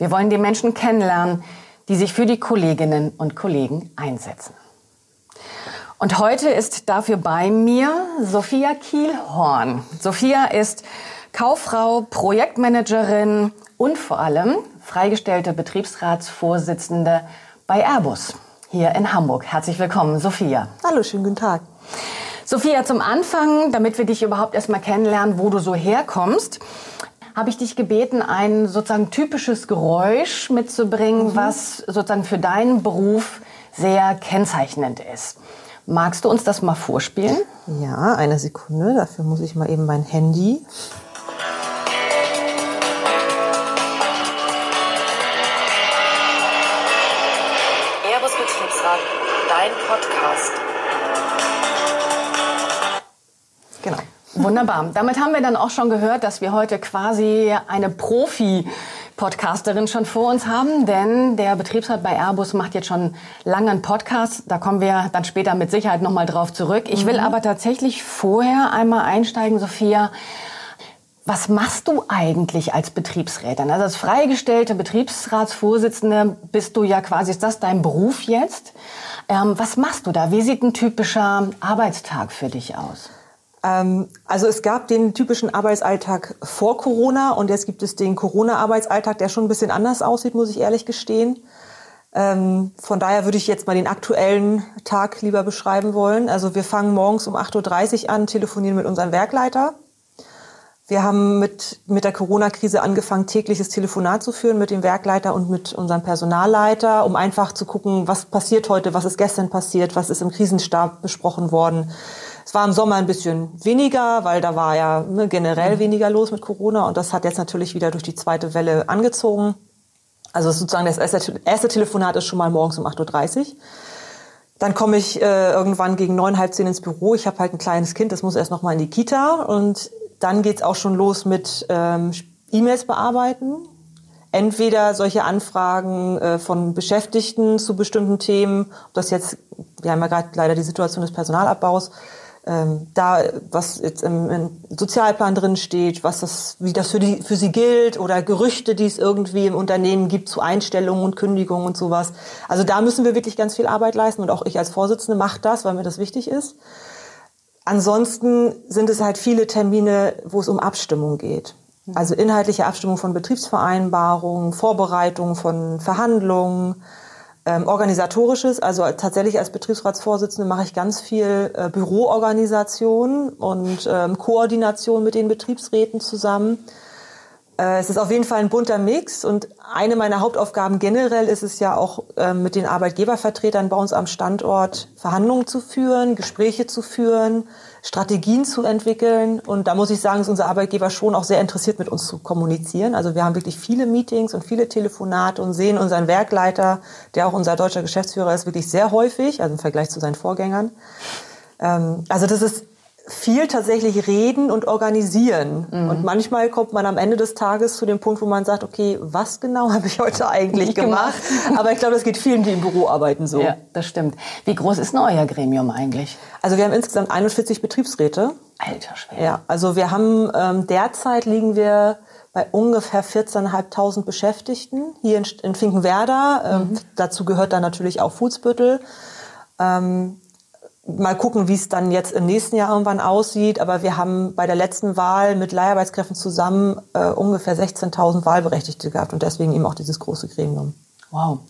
Wir wollen die Menschen kennenlernen, die sich für die Kolleginnen und Kollegen einsetzen. Und heute ist dafür bei mir Sophia Kielhorn. Sophia ist Kauffrau, Projektmanagerin und vor allem freigestellte Betriebsratsvorsitzende bei Airbus hier in Hamburg. Herzlich willkommen, Sophia. Hallo, schönen guten Tag. Sophia, zum Anfang, damit wir dich überhaupt erstmal kennenlernen, wo du so herkommst, habe ich dich gebeten, ein sozusagen typisches Geräusch mitzubringen, mhm. was sozusagen für deinen Beruf sehr kennzeichnend ist. Magst du uns das mal vorspielen? Ja, eine Sekunde. Dafür muss ich mal eben mein Handy. Airbus Betriebsrat, dein Podcast. Wunderbar. Damit haben wir dann auch schon gehört, dass wir heute quasi eine Profi Podcasterin schon vor uns haben, denn der Betriebsrat bei Airbus macht jetzt schon lange einen Podcast. Da kommen wir dann später mit Sicherheit nochmal drauf zurück. Ich will mhm. aber tatsächlich vorher einmal einsteigen, Sophia. Was machst du eigentlich als Betriebsrätin? Also als freigestellte Betriebsratsvorsitzende bist du ja quasi, ist das dein Beruf jetzt? Ähm, was machst du da? Wie sieht ein typischer Arbeitstag für dich aus? Ähm, also es gab den typischen Arbeitsalltag vor Corona und jetzt gibt es den Corona-Arbeitsalltag, der schon ein bisschen anders aussieht, muss ich ehrlich gestehen. Ähm, von daher würde ich jetzt mal den aktuellen Tag lieber beschreiben wollen. Also wir fangen morgens um 8.30 Uhr an, telefonieren mit unserem Werkleiter. Wir haben mit, mit der Corona-Krise angefangen, tägliches Telefonat zu führen mit dem Werkleiter und mit unserem Personalleiter, um einfach zu gucken, was passiert heute, was ist gestern passiert, was ist im Krisenstab besprochen worden es war im Sommer ein bisschen weniger, weil da war ja ne, generell mhm. weniger los mit Corona und das hat jetzt natürlich wieder durch die zweite Welle angezogen. Also sozusagen das erste, erste Telefonat ist schon mal morgens um 8.30 Uhr. Dann komme ich äh, irgendwann gegen neun, halb zehn ins Büro. Ich habe halt ein kleines Kind, das muss erst noch mal in die Kita. Und dann geht's auch schon los mit ähm, E-Mails bearbeiten. Entweder solche Anfragen äh, von Beschäftigten zu bestimmten Themen, ob das jetzt, wir haben ja gerade leider die Situation des Personalabbaus, ähm, da, was jetzt im, im, Sozialplan drin steht, was das, wie das für die, für sie gilt oder Gerüchte, die es irgendwie im Unternehmen gibt zu Einstellungen und Kündigungen und sowas. Also da müssen wir wirklich ganz viel Arbeit leisten und auch ich als Vorsitzende mache das, weil mir das wichtig ist. Ansonsten sind es halt viele Termine, wo es um Abstimmung geht. Also inhaltliche Abstimmung von Betriebsvereinbarungen, Vorbereitung von Verhandlungen, ähm, organisatorisches, also tatsächlich als Betriebsratsvorsitzende mache ich ganz viel äh, Büroorganisation und ähm, Koordination mit den Betriebsräten zusammen. Äh, es ist auf jeden Fall ein bunter Mix und eine meiner Hauptaufgaben generell ist es ja auch äh, mit den Arbeitgebervertretern bei uns am Standort Verhandlungen zu führen, Gespräche zu führen, Strategien zu entwickeln. Und da muss ich sagen, ist unser Arbeitgeber schon auch sehr interessiert, mit uns zu kommunizieren. Also wir haben wirklich viele Meetings und viele Telefonate und sehen unseren Werkleiter, der auch unser deutscher Geschäftsführer ist, wirklich sehr häufig, also im Vergleich zu seinen Vorgängern. Ähm, also das ist viel tatsächlich reden und organisieren. Mhm. Und manchmal kommt man am Ende des Tages zu dem Punkt, wo man sagt, okay, was genau habe ich heute eigentlich gemacht? gemacht? Aber ich glaube, das geht vielen, die im Büro arbeiten so. Ja, das stimmt. Wie groß ist denn euer Gremium eigentlich? Also wir haben insgesamt 41 Betriebsräte. Alter Schwede. Ja, also wir haben ähm, derzeit liegen wir bei ungefähr 14.500 Beschäftigten hier in, in Finkenwerder. Ähm, mhm. Dazu gehört dann natürlich auch Fußbüttel. Ähm, mal gucken, wie es dann jetzt im nächsten Jahr irgendwann aussieht. Aber wir haben bei der letzten Wahl mit Leiharbeitskräften zusammen äh, ungefähr 16.000 Wahlberechtigte gehabt und deswegen eben auch dieses große Gremium. Wow.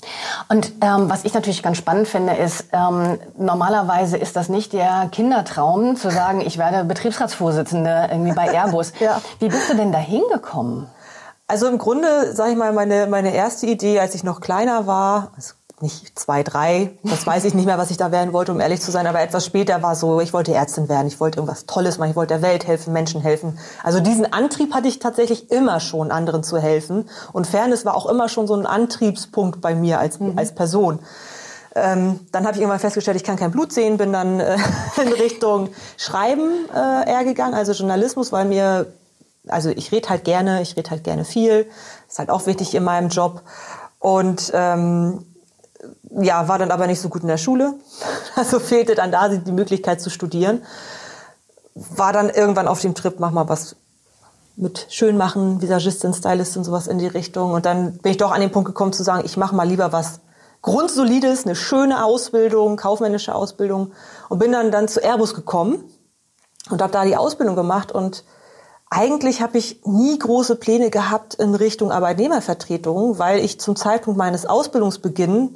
Und ähm, was ich natürlich ganz spannend finde, ist, ähm, normalerweise ist das nicht der Kindertraum, zu sagen, ich werde Betriebsratsvorsitzende irgendwie bei Airbus. ja. Wie bist du denn da hingekommen? Also im Grunde, sage ich mal, meine, meine erste Idee, als ich noch kleiner war, nicht zwei, drei, das weiß ich nicht mehr, was ich da werden wollte, um ehrlich zu sein, aber etwas später war so, ich wollte Ärztin werden, ich wollte irgendwas Tolles machen, ich wollte der Welt helfen, Menschen helfen. Also diesen Antrieb hatte ich tatsächlich immer schon, anderen zu helfen. Und Fairness war auch immer schon so ein Antriebspunkt bei mir als, mhm. als Person. Ähm, dann habe ich irgendwann festgestellt, ich kann kein Blut sehen, bin dann äh, in Richtung Schreiben äh, eher gegangen, also Journalismus, weil mir, also ich rede halt gerne, ich rede halt gerne viel, ist halt auch wichtig in meinem Job. Und ähm, ja, war dann aber nicht so gut in der Schule. Also fehlte dann da die Möglichkeit zu studieren. War dann irgendwann auf dem Trip, mach mal was mit Schönmachen, Visagistin, Stylistin, sowas in die Richtung. Und dann bin ich doch an den Punkt gekommen zu sagen, ich mache mal lieber was Grundsolides, eine schöne Ausbildung, kaufmännische Ausbildung. Und bin dann, dann zu Airbus gekommen und habe da die Ausbildung gemacht. Und eigentlich habe ich nie große Pläne gehabt in Richtung Arbeitnehmervertretung, weil ich zum Zeitpunkt meines Ausbildungsbeginns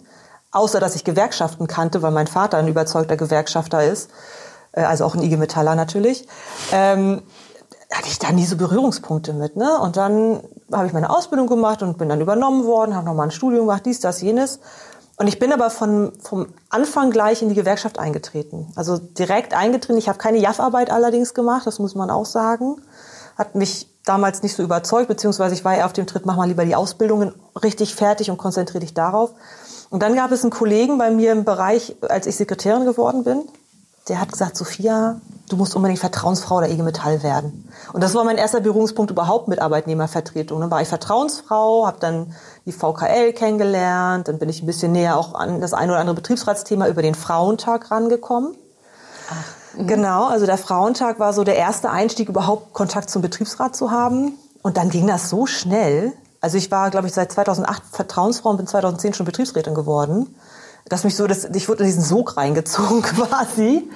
außer dass ich Gewerkschaften kannte, weil mein Vater ein überzeugter Gewerkschafter ist, äh, also auch ein IG Metaller natürlich, ähm, hatte ich da nie so Berührungspunkte mit. Ne? Und dann habe ich meine Ausbildung gemacht und bin dann übernommen worden, habe nochmal ein Studium gemacht, dies, das, jenes. Und ich bin aber von, vom Anfang gleich in die Gewerkschaft eingetreten. Also direkt eingetreten. Ich habe keine JAF-Arbeit allerdings gemacht, das muss man auch sagen. Hat mich damals nicht so überzeugt, beziehungsweise ich war eher auf dem Tritt, mach mal lieber die Ausbildungen richtig fertig und konzentriere dich darauf. Und dann gab es einen Kollegen bei mir im Bereich, als ich Sekretärin geworden bin, der hat gesagt, Sophia, du musst unbedingt Vertrauensfrau der IG Metall werden. Und das war mein erster Berührungspunkt überhaupt mit Arbeitnehmervertretung. Dann war ich Vertrauensfrau, habe dann die VKL kennengelernt, dann bin ich ein bisschen näher auch an das ein oder andere Betriebsratsthema über den Frauentag rangekommen. Ach, mhm. genau, also der Frauentag war so der erste Einstieg, überhaupt Kontakt zum Betriebsrat zu haben. Und dann ging das so schnell, also ich war, glaube ich, seit 2008 Vertrauensfrau und bin 2010 schon Betriebsrätin geworden. Dass mich so, dass, ich wurde in diesen Sog reingezogen quasi.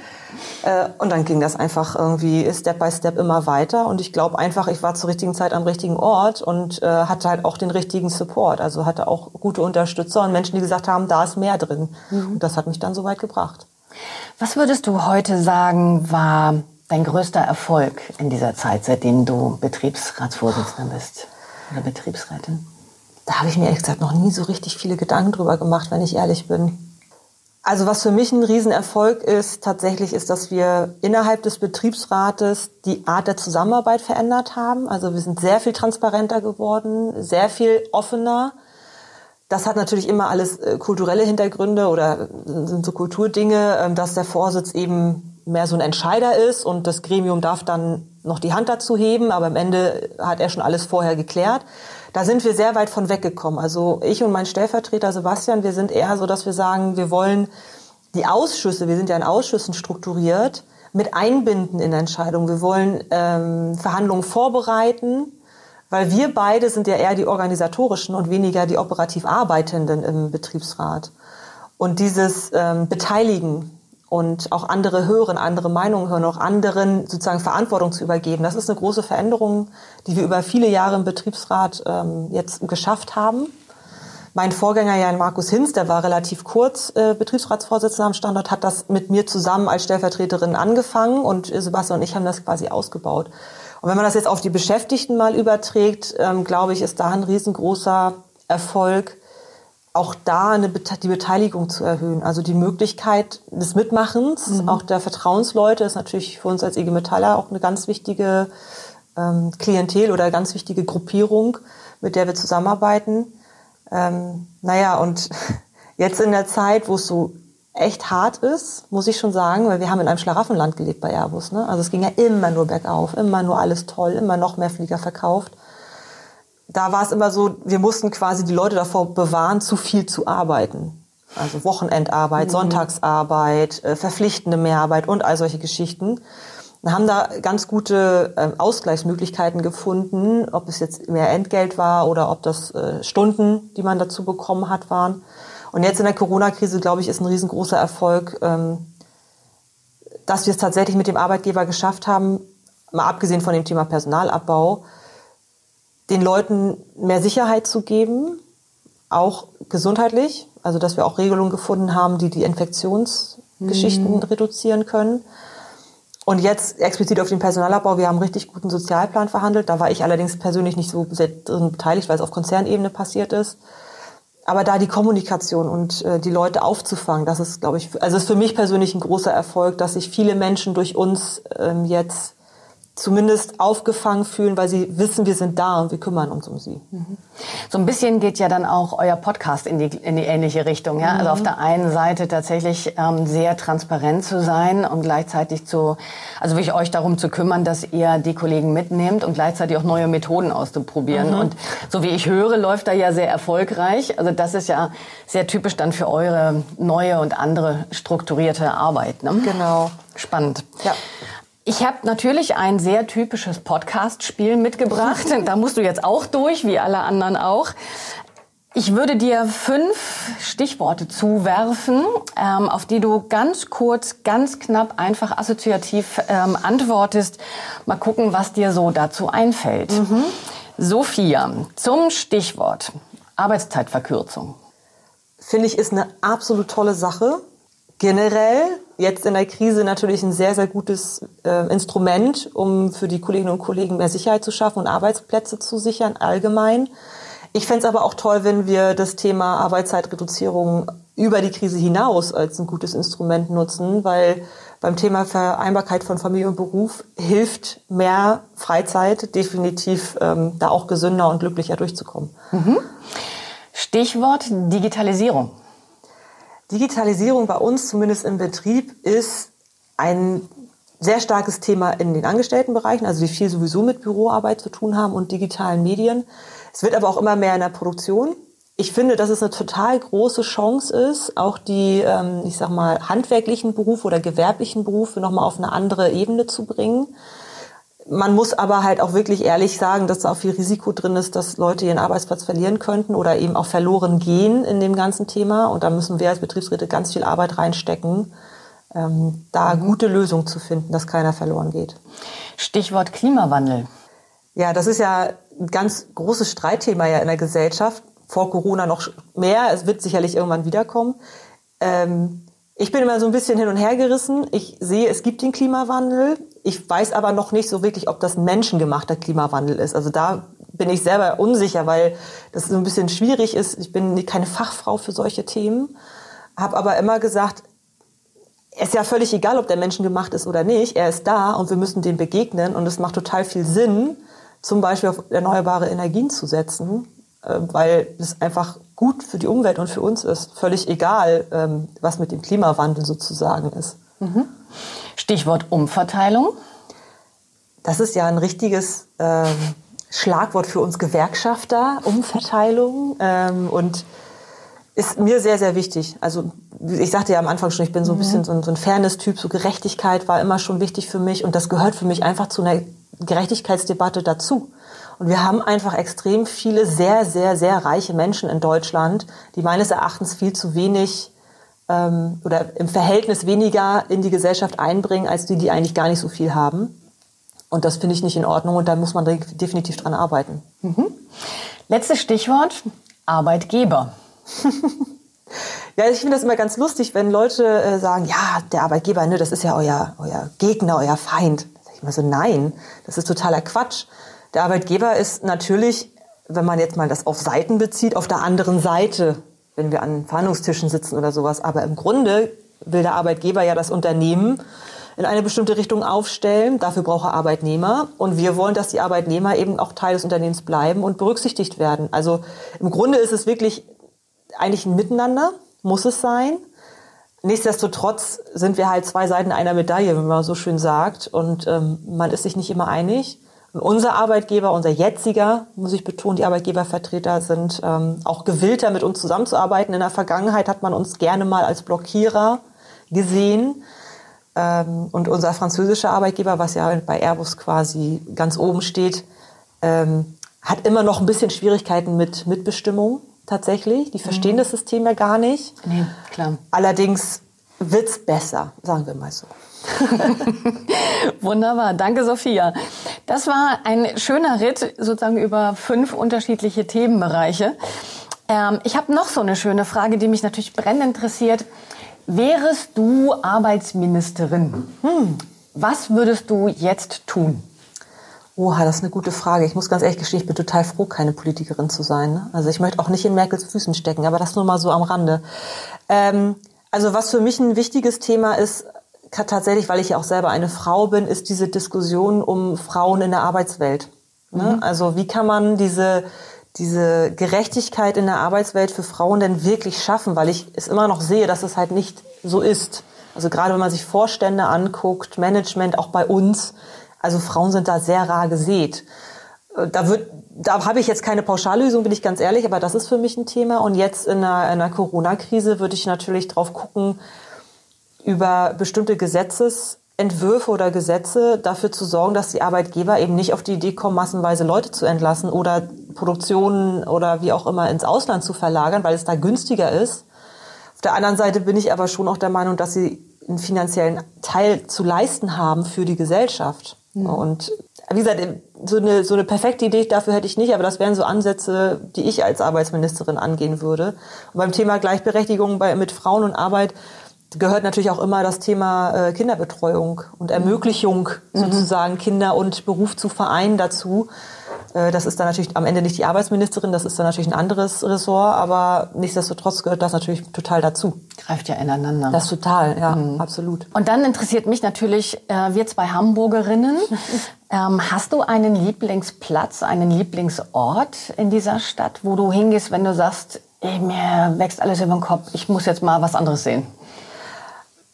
Äh, und dann ging das einfach irgendwie Step by Step immer weiter. Und ich glaube einfach, ich war zur richtigen Zeit am richtigen Ort und äh, hatte halt auch den richtigen Support. Also hatte auch gute Unterstützer und Menschen, die gesagt haben, da ist mehr drin. Mhm. Und das hat mich dann so weit gebracht. Was würdest du heute sagen, war dein größter Erfolg in dieser Zeit, seitdem du Betriebsratsvorsitzender bist? Oder Betriebsrätin? Da habe ich mir ehrlich gesagt noch nie so richtig viele Gedanken drüber gemacht, wenn ich ehrlich bin. Also was für mich ein Riesenerfolg ist, tatsächlich ist, dass wir innerhalb des Betriebsrates die Art der Zusammenarbeit verändert haben. Also wir sind sehr viel transparenter geworden, sehr viel offener. Das hat natürlich immer alles äh, kulturelle Hintergründe oder sind so Kulturdinge, ähm, dass der Vorsitz eben mehr so ein Entscheider ist und das Gremium darf dann noch die Hand dazu heben, aber am Ende hat er schon alles vorher geklärt. Da sind wir sehr weit von weggekommen. Also ich und mein Stellvertreter Sebastian, wir sind eher so, dass wir sagen, wir wollen die Ausschüsse, wir sind ja in Ausschüssen strukturiert, mit einbinden in Entscheidungen. Wir wollen ähm, Verhandlungen vorbereiten, weil wir beide sind ja eher die organisatorischen und weniger die operativ Arbeitenden im Betriebsrat. Und dieses ähm, Beteiligen und auch andere hören, andere Meinungen hören, auch anderen sozusagen Verantwortung zu übergeben. Das ist eine große Veränderung, die wir über viele Jahre im Betriebsrat ähm, jetzt geschafft haben. Mein Vorgänger Jan Markus Hinz, der war relativ kurz äh, Betriebsratsvorsitzender am Standort, hat das mit mir zusammen als Stellvertreterin angefangen und Sebastian und ich haben das quasi ausgebaut. Und wenn man das jetzt auf die Beschäftigten mal überträgt, ähm, glaube ich, ist da ein riesengroßer Erfolg, auch da eine, die Beteiligung zu erhöhen. Also die Möglichkeit des Mitmachens, mhm. auch der Vertrauensleute ist natürlich für uns als IG Metaller auch eine ganz wichtige ähm, Klientel oder ganz wichtige Gruppierung, mit der wir zusammenarbeiten. Ähm, naja, und jetzt in der Zeit, wo es so echt hart ist, muss ich schon sagen, weil wir haben in einem Schlaraffenland gelebt bei Airbus. Ne? Also es ging ja immer nur bergauf, immer nur alles toll, immer noch mehr Flieger verkauft da war es immer so, wir mussten quasi die Leute davor bewahren, zu viel zu arbeiten. Also Wochenendarbeit, mhm. Sonntagsarbeit, äh, verpflichtende Mehrarbeit und all solche Geschichten. Wir haben da ganz gute äh, Ausgleichsmöglichkeiten gefunden, ob es jetzt mehr Entgelt war oder ob das äh, Stunden, die man dazu bekommen hat, waren. Und jetzt in der Corona-Krise, glaube ich, ist ein riesengroßer Erfolg, ähm, dass wir es tatsächlich mit dem Arbeitgeber geschafft haben, mal abgesehen von dem Thema Personalabbau, den Leuten mehr Sicherheit zu geben, auch gesundheitlich, also dass wir auch Regelungen gefunden haben, die die Infektionsgeschichten mhm. reduzieren können. Und jetzt explizit auf den Personalabbau, wir haben einen richtig guten Sozialplan verhandelt. Da war ich allerdings persönlich nicht so sehr drin beteiligt, weil es auf Konzernebene passiert ist. aber da die Kommunikation und äh, die Leute aufzufangen, das ist, glaube ich, also ist für mich persönlich ein großer Erfolg, dass sich viele Menschen durch uns ähm, jetzt zumindest aufgefangen fühlen, weil sie wissen, wir sind da und wir kümmern uns um sie. So ein bisschen geht ja dann auch euer Podcast in die, in die ähnliche Richtung. Ja? Mhm. Also auf der einen Seite tatsächlich ähm, sehr transparent zu sein und gleichzeitig zu, also wirklich euch darum zu kümmern, dass ihr die Kollegen mitnehmt und gleichzeitig auch neue Methoden auszuprobieren. Mhm. Und so wie ich höre, läuft da ja sehr erfolgreich. Also das ist ja sehr typisch dann für eure neue und andere strukturierte Arbeit. Ne? Genau. Spannend. Ja. Ich habe natürlich ein sehr typisches Podcast-Spiel mitgebracht. da musst du jetzt auch durch, wie alle anderen auch. Ich würde dir fünf Stichworte zuwerfen, ähm, auf die du ganz kurz, ganz knapp, einfach assoziativ ähm, antwortest. Mal gucken, was dir so dazu einfällt. Mhm. Sophia, zum Stichwort Arbeitszeitverkürzung. Finde ich, ist eine absolut tolle Sache. Generell jetzt in der Krise natürlich ein sehr, sehr gutes äh, Instrument, um für die Kolleginnen und Kollegen mehr Sicherheit zu schaffen und Arbeitsplätze zu sichern, allgemein. Ich fände es aber auch toll, wenn wir das Thema Arbeitszeitreduzierung über die Krise hinaus als ein gutes Instrument nutzen, weil beim Thema Vereinbarkeit von Familie und Beruf hilft mehr Freizeit definitiv ähm, da auch gesünder und glücklicher durchzukommen. Mhm. Stichwort Digitalisierung. Digitalisierung bei uns, zumindest im Betrieb, ist ein sehr starkes Thema in den Angestelltenbereichen, also die viel sowieso mit Büroarbeit zu tun haben und digitalen Medien. Es wird aber auch immer mehr in der Produktion. Ich finde, dass es eine total große Chance ist, auch die, ähm, ich sag mal, handwerklichen Berufe oder gewerblichen Berufe nochmal auf eine andere Ebene zu bringen. Man muss aber halt auch wirklich ehrlich sagen, dass da auch viel Risiko drin ist, dass Leute ihren Arbeitsplatz verlieren könnten oder eben auch verloren gehen in dem ganzen Thema. Und da müssen wir als Betriebsräte ganz viel Arbeit reinstecken, ähm, da mhm. gute Lösungen zu finden, dass keiner verloren geht. Stichwort Klimawandel. Ja, das ist ja ein ganz großes Streitthema ja in der Gesellschaft. Vor Corona noch mehr. Es wird sicherlich irgendwann wiederkommen. Ähm, ich bin immer so ein bisschen hin und her gerissen. Ich sehe, es gibt den Klimawandel. Ich weiß aber noch nicht so wirklich, ob das menschengemachter Klimawandel ist. Also da bin ich selber unsicher, weil das so ein bisschen schwierig ist. Ich bin keine Fachfrau für solche Themen, habe aber immer gesagt, es ist ja völlig egal, ob der menschengemacht ist oder nicht. Er ist da und wir müssen dem begegnen und es macht total viel Sinn, zum Beispiel auf erneuerbare Energien zu setzen, äh, weil es einfach gut für die Umwelt und für uns ist. Völlig egal, ähm, was mit dem Klimawandel sozusagen ist. Mhm. Stichwort Umverteilung. Das ist ja ein richtiges ähm, Schlagwort für uns Gewerkschafter, Umverteilung. Ähm, und ist mir sehr, sehr wichtig. Also ich sagte ja am Anfang schon, ich bin so ein mhm. bisschen so ein, so ein Fairness-Typ, so Gerechtigkeit war immer schon wichtig für mich und das gehört für mich einfach zu einer Gerechtigkeitsdebatte dazu. Und wir haben einfach extrem viele sehr, sehr, sehr reiche Menschen in Deutschland, die meines Erachtens viel zu wenig ähm, oder im Verhältnis weniger in die Gesellschaft einbringen, als die, die eigentlich gar nicht so viel haben. Und das finde ich nicht in Ordnung und da muss man definitiv dran arbeiten. Mhm. Letztes Stichwort, Arbeitgeber. ja, ich finde das immer ganz lustig, wenn Leute äh, sagen, ja, der Arbeitgeber, ne, das ist ja euer, euer Gegner, euer Feind. Da sag ich immer so, nein, das ist totaler Quatsch. Der Arbeitgeber ist natürlich, wenn man jetzt mal das auf Seiten bezieht, auf der anderen Seite, wenn wir an Verhandlungstischen sitzen oder sowas. Aber im Grunde will der Arbeitgeber ja das Unternehmen in eine bestimmte Richtung aufstellen. Dafür braucht er Arbeitnehmer. Und wir wollen, dass die Arbeitnehmer eben auch Teil des Unternehmens bleiben und berücksichtigt werden. Also im Grunde ist es wirklich eigentlich ein Miteinander, muss es sein. Nichtsdestotrotz sind wir halt zwei Seiten einer Medaille, wenn man so schön sagt. Und ähm, man ist sich nicht immer einig. Unser Arbeitgeber, unser jetziger, muss ich betonen, die Arbeitgebervertreter sind ähm, auch gewillter, mit uns zusammenzuarbeiten. In der Vergangenheit hat man uns gerne mal als Blockierer gesehen. Ähm, und unser französischer Arbeitgeber, was ja bei Airbus quasi ganz oben steht, ähm, hat immer noch ein bisschen Schwierigkeiten mit Mitbestimmung tatsächlich. Die verstehen mhm. das System ja gar nicht. Nee, klar. Allerdings wird's besser, sagen wir mal so. Wunderbar, danke Sophia. Das war ein schöner Ritt sozusagen über fünf unterschiedliche Themenbereiche. Ähm, ich habe noch so eine schöne Frage, die mich natürlich brennend interessiert. Wärest du Arbeitsministerin? Hm. Was würdest du jetzt tun? Oha, das ist eine gute Frage. Ich muss ganz ehrlich gestehen, ich bin total froh, keine Politikerin zu sein. Ne? Also ich möchte auch nicht in Merkels Füßen stecken, aber das nur mal so am Rande. Ähm, also was für mich ein wichtiges Thema ist, tatsächlich, weil ich ja auch selber eine Frau bin, ist diese Diskussion um Frauen in der Arbeitswelt. Ne? Mhm. Also wie kann man diese, diese Gerechtigkeit in der Arbeitswelt für Frauen denn wirklich schaffen? Weil ich es immer noch sehe, dass es halt nicht so ist. Also gerade wenn man sich Vorstände anguckt, Management auch bei uns, also Frauen sind da sehr rar gesät. Äh, da wird, da habe ich jetzt keine Pauschallösung, bin ich ganz ehrlich, aber das ist für mich ein Thema. Und jetzt in einer, in einer Corona-Krise würde ich natürlich drauf gucken, über bestimmte Gesetzesentwürfe oder Gesetze dafür zu sorgen, dass die Arbeitgeber eben nicht auf die Idee kommen, massenweise Leute zu entlassen oder Produktionen oder wie auch immer ins Ausland zu verlagern, weil es da günstiger ist. Auf der anderen Seite bin ich aber schon auch der Meinung, dass sie einen finanziellen Teil zu leisten haben für die Gesellschaft. Mhm. Und wie gesagt, so eine, so eine perfekte Idee dafür hätte ich nicht, aber das wären so Ansätze, die ich als Arbeitsministerin angehen würde. Und beim Thema Gleichberechtigung bei, mit Frauen und Arbeit gehört natürlich auch immer das Thema äh, Kinderbetreuung und Ermöglichung mhm. sozusagen Kinder und Beruf zu vereinen dazu. Äh, das ist dann natürlich am Ende nicht die Arbeitsministerin, das ist dann natürlich ein anderes Ressort, aber nichtsdestotrotz gehört das natürlich total dazu. Greift ja ineinander. Das total, ja, mhm. absolut. Und dann interessiert mich natürlich, äh, wir zwei Hamburgerinnen, ähm, hast du einen Lieblingsplatz, einen Lieblingsort in dieser Stadt, wo du hingehst, wenn du sagst, ey, mir wächst alles über den Kopf, ich muss jetzt mal was anderes sehen?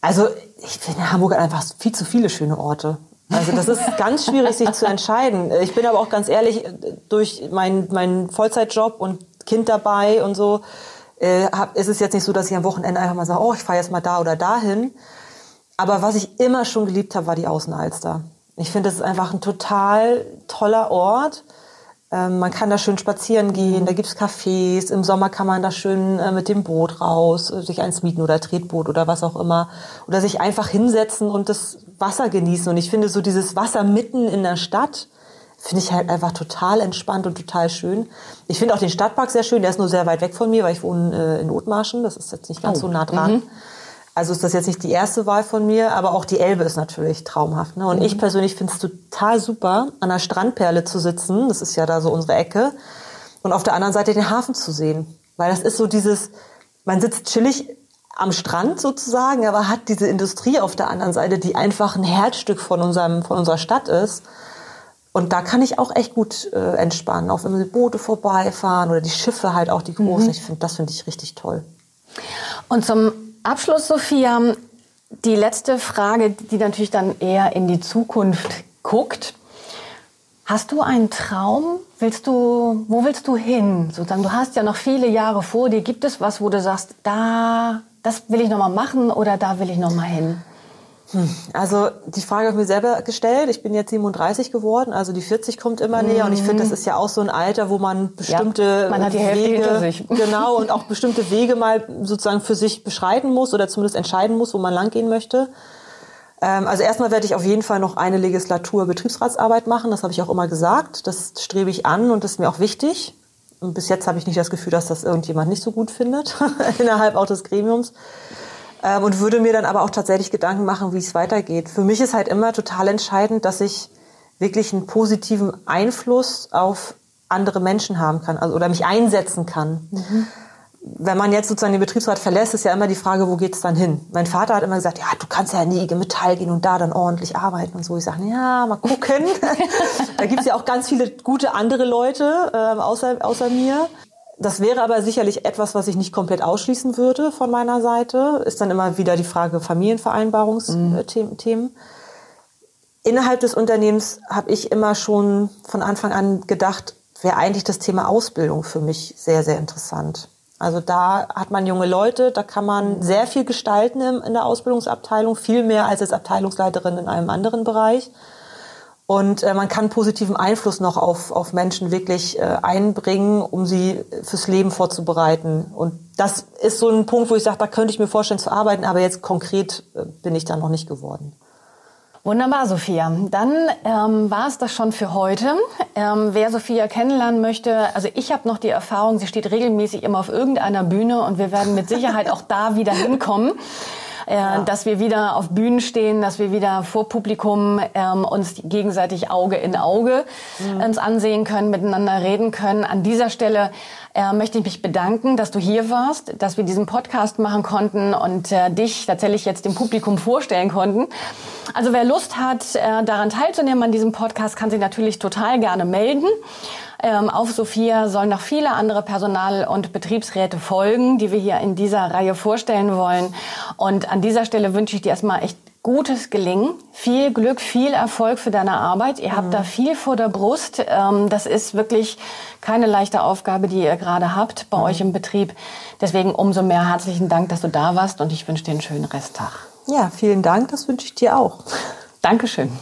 Also ich finde Hamburg hat einfach viel zu viele schöne Orte. Also das ist ganz schwierig, sich zu entscheiden. Ich bin aber auch ganz ehrlich, durch meinen mein Vollzeitjob und Kind dabei und so, äh, hab, ist es jetzt nicht so, dass ich am Wochenende einfach mal sage, oh, ich fahre jetzt mal da oder dahin. Aber was ich immer schon geliebt habe, war die Außenalster. Ich finde, das ist einfach ein total toller Ort. Ähm, man kann da schön spazieren gehen, da gibt's Cafés. Im Sommer kann man da schön äh, mit dem Boot raus, äh, sich eins mieten oder Tretboot oder was auch immer. Oder sich einfach hinsetzen und das Wasser genießen. Und ich finde so dieses Wasser mitten in der Stadt, finde ich halt einfach total entspannt und total schön. Ich finde auch den Stadtpark sehr schön. Der ist nur sehr weit weg von mir, weil ich wohne äh, in Othmarschen. Das ist jetzt nicht ganz oh. so nah dran. Mhm. Also ist das jetzt nicht die erste Wahl von mir, aber auch die Elbe ist natürlich traumhaft. Ne? Und mhm. ich persönlich finde es total super, an der Strandperle zu sitzen. Das ist ja da so unsere Ecke. Und auf der anderen Seite den Hafen zu sehen. Weil das ist so dieses, man sitzt chillig am Strand sozusagen, aber hat diese Industrie auf der anderen Seite, die einfach ein Herzstück von, unserem, von unserer Stadt ist. Und da kann ich auch echt gut äh, entspannen, auch wenn die Boote vorbeifahren oder die Schiffe halt auch die großen. Mhm. Ich finde, das finde ich richtig toll. Und zum Abschluss, Sophia, die letzte Frage, die natürlich dann eher in die Zukunft guckt. Hast du einen Traum? Willst du, wo willst du hin? Sozusagen, du hast ja noch viele Jahre vor dir. Gibt es was, wo du sagst, da, das will ich noch mal machen oder da will ich noch mal hin? Hm, also die Frage habe ich mir selber gestellt. Ich bin jetzt 37 geworden, also die 40 kommt immer näher. Mhm. Und ich finde, das ist ja auch so ein Alter, wo man bestimmte ja, man Wege, genau, und auch bestimmte Wege mal sozusagen für sich beschreiten muss oder zumindest entscheiden muss, wo man langgehen möchte. Ähm, also erstmal werde ich auf jeden Fall noch eine Legislatur Betriebsratsarbeit machen. Das habe ich auch immer gesagt. Das strebe ich an und das ist mir auch wichtig. Und bis jetzt habe ich nicht das Gefühl, dass das irgendjemand nicht so gut findet innerhalb auch des Gremiums und würde mir dann aber auch tatsächlich Gedanken machen, wie es weitergeht. Für mich ist halt immer total entscheidend, dass ich wirklich einen positiven Einfluss auf andere Menschen haben kann also, oder mich einsetzen kann. Mhm. Wenn man jetzt sozusagen den Betriebsrat verlässt, ist ja immer die Frage, wo geht's dann hin? Mein Vater hat immer gesagt, ja, du kannst ja in die IG Metall gehen und da dann ordentlich arbeiten und so. Ich sage, ja, mal gucken. da gibt's ja auch ganz viele gute andere Leute äh, außer, außer mir. Das wäre aber sicherlich etwas, was ich nicht komplett ausschließen würde von meiner Seite. Ist dann immer wieder die Frage Familienvereinbarungsthemen. Mhm. Innerhalb des Unternehmens habe ich immer schon von Anfang an gedacht, wäre eigentlich das Thema Ausbildung für mich sehr, sehr interessant. Also da hat man junge Leute, da kann man sehr viel gestalten in der Ausbildungsabteilung, viel mehr als als Abteilungsleiterin in einem anderen Bereich. Und äh, man kann positiven Einfluss noch auf, auf Menschen wirklich äh, einbringen, um sie fürs Leben vorzubereiten. Und das ist so ein Punkt, wo ich sage, da könnte ich mir vorstellen zu arbeiten, aber jetzt konkret äh, bin ich da noch nicht geworden. Wunderbar, Sophia. Dann ähm, war es das schon für heute. Ähm, wer Sophia kennenlernen möchte, also ich habe noch die Erfahrung, sie steht regelmäßig immer auf irgendeiner Bühne und wir werden mit Sicherheit auch da wieder hinkommen. Äh, ja. dass wir wieder auf Bühnen stehen, dass wir wieder vor Publikum ähm, uns gegenseitig Auge in Auge mhm. uns ansehen können, miteinander reden können. An dieser Stelle äh, möchte ich mich bedanken, dass du hier warst, dass wir diesen Podcast machen konnten und äh, dich tatsächlich jetzt dem Publikum vorstellen konnten. Also wer Lust hat, äh, daran teilzunehmen an diesem Podcast, kann sich natürlich total gerne melden. Ähm, auf Sophia sollen noch viele andere Personal- und Betriebsräte folgen, die wir hier in dieser Reihe vorstellen wollen. Und an dieser Stelle wünsche ich dir erstmal echt gutes Gelingen, viel Glück, viel Erfolg für deine Arbeit. Ihr habt mhm. da viel vor der Brust. Ähm, das ist wirklich keine leichte Aufgabe, die ihr gerade habt bei mhm. euch im Betrieb. Deswegen umso mehr herzlichen Dank, dass du da warst und ich wünsche dir einen schönen Resttag. Ja, vielen Dank. Das wünsche ich dir auch. Dankeschön.